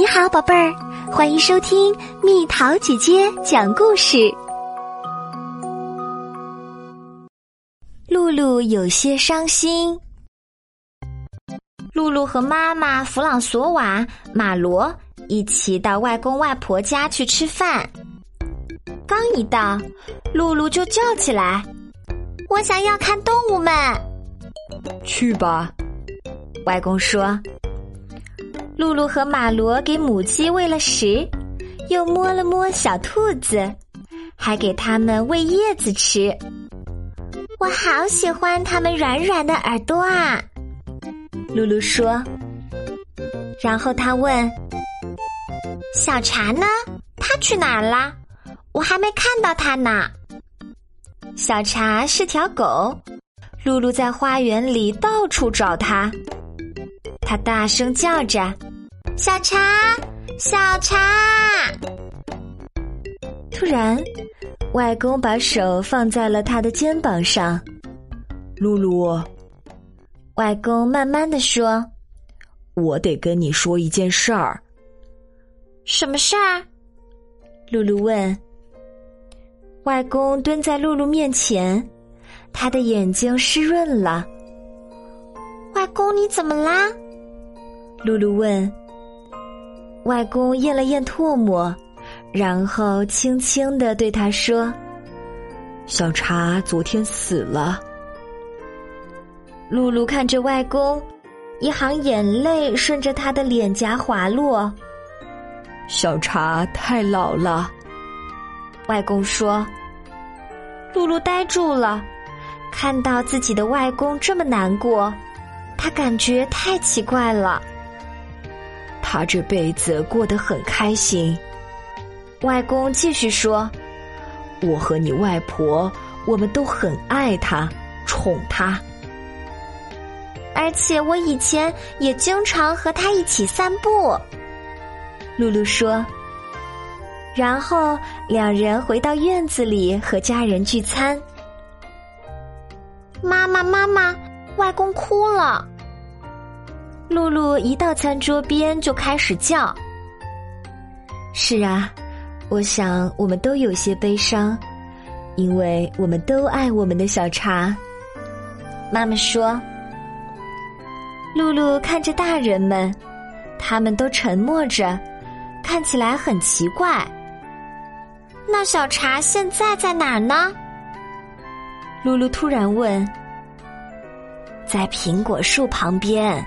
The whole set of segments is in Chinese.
你好，宝贝儿，欢迎收听蜜桃姐姐讲故事。露露有些伤心。露露和妈妈弗朗索瓦、马罗一起到外公外婆家去吃饭。刚一到，露露就叫起来：“我想要看动物们。”去吧，外公说。露露和马罗给母鸡喂了食，又摸了摸小兔子，还给它们喂叶子吃。我好喜欢它们软软的耳朵啊！露露说。然后他问：“小茶呢？它去哪儿啦？我还没看到它呢。”小茶是条狗，露露在花园里到处找它，它大声叫着。小茶，小茶！突然，外公把手放在了他的肩膀上。露露，外公慢慢的说：“我得跟你说一件事儿。”什么事儿？露露问。外公蹲在露露面前，他的眼睛湿润了。外公，你怎么啦？露露问。外公咽了咽唾沫，然后轻轻的对他说：“小茶昨天死了。”露露看着外公，一行眼泪顺着他的脸颊滑落。小茶太老了，外公说。露露呆住了，看到自己的外公这么难过，他感觉太奇怪了。他这辈子过得很开心。外公继续说：“我和你外婆，我们都很爱他，宠他。而且我以前也经常和他一起散步。”露露说。然后两人回到院子里和家人聚餐。妈妈，妈妈，外公哭了。露露一到餐桌边就开始叫。是啊，我想我们都有些悲伤，因为我们都爱我们的小茶。妈妈说。露露看着大人们，他们都沉默着，看起来很奇怪。那小茶现在在哪儿呢？露露突然问。在苹果树旁边。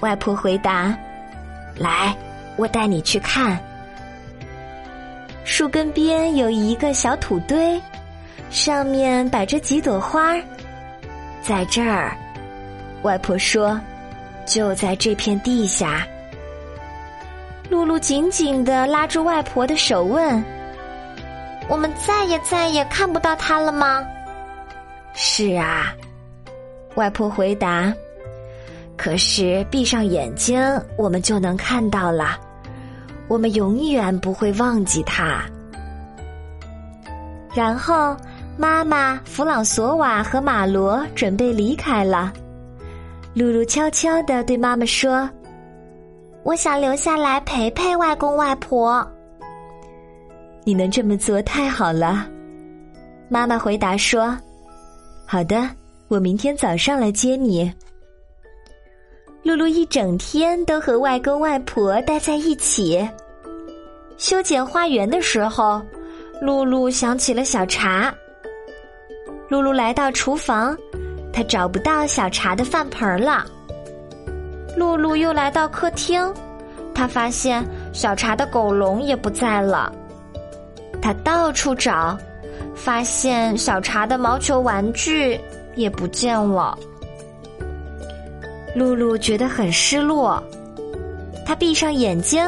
外婆回答：“来，我带你去看。树根边有一个小土堆，上面摆着几朵花。在这儿，外婆说，就在这片地下。”露露紧紧的拉住外婆的手，问：“我们再也再也看不到它了吗？”“是啊。”外婆回答。可是闭上眼睛，我们就能看到了。我们永远不会忘记他。然后，妈妈弗朗索瓦和马罗准备离开了。露露悄悄的对妈妈说：“我想留下来陪陪外公外婆。”你能这么做太好了，妈妈回答说：“好的，我明天早上来接你。”露露一整天都和外公外婆待在一起。修剪花园的时候，露露想起了小茶。露露来到厨房，她找不到小茶的饭盆了。露露又来到客厅，她发现小茶的狗笼也不在了。她到处找，发现小茶的毛球玩具也不见了。露露觉得很失落，她闭上眼睛，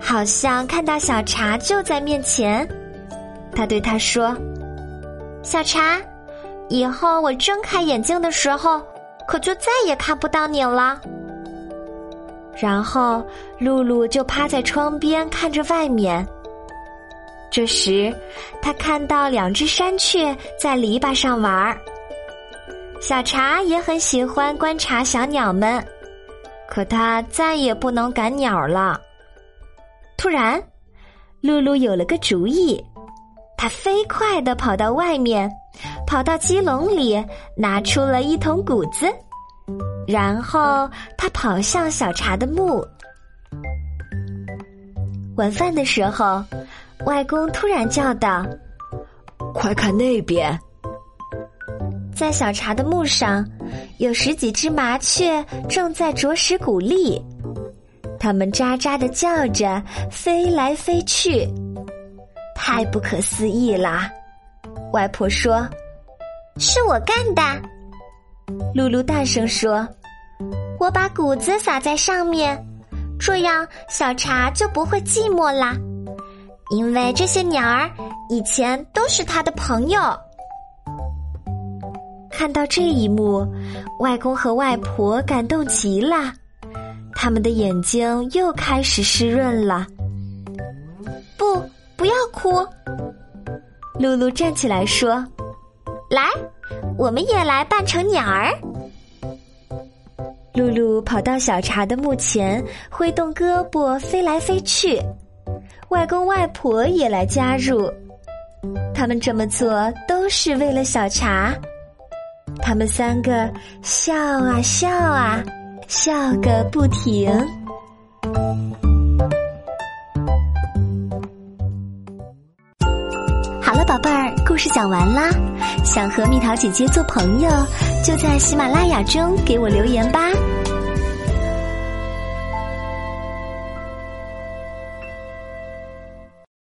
好像看到小茶就在面前。她对他说：“小茶，以后我睁开眼睛的时候，可就再也看不到你了。”然后露露就趴在窗边看着外面。这时，他看到两只山雀在篱笆上玩儿。小茶也很喜欢观察小鸟们，可它再也不能赶鸟了。突然，露露有了个主意，她飞快的跑到外面，跑到鸡笼里，拿出了一桶谷子，然后她跑向小茶的墓。晚饭的时候，外公突然叫道：“快看那边！”在小茶的墓上，有十几只麻雀正在啄食谷粒，它们喳喳的叫着，飞来飞去，太不可思议啦！外婆说：“是我干的。”露露大声说：“我把谷子撒在上面，这样小茶就不会寂寞啦，因为这些鸟儿以前都是他的朋友。”看到这一幕，外公和外婆感动极了，他们的眼睛又开始湿润了。不，不要哭！露露站起来说：“来，我们也来扮成鸟儿。”露露跑到小茶的墓前，挥动胳膊飞来飞去。外公外婆也来加入，他们这么做都是为了小茶。他们三个笑啊笑啊，笑个不停。好了，宝贝儿，故事讲完啦。想和蜜桃姐姐做朋友，就在喜马拉雅中给我留言吧。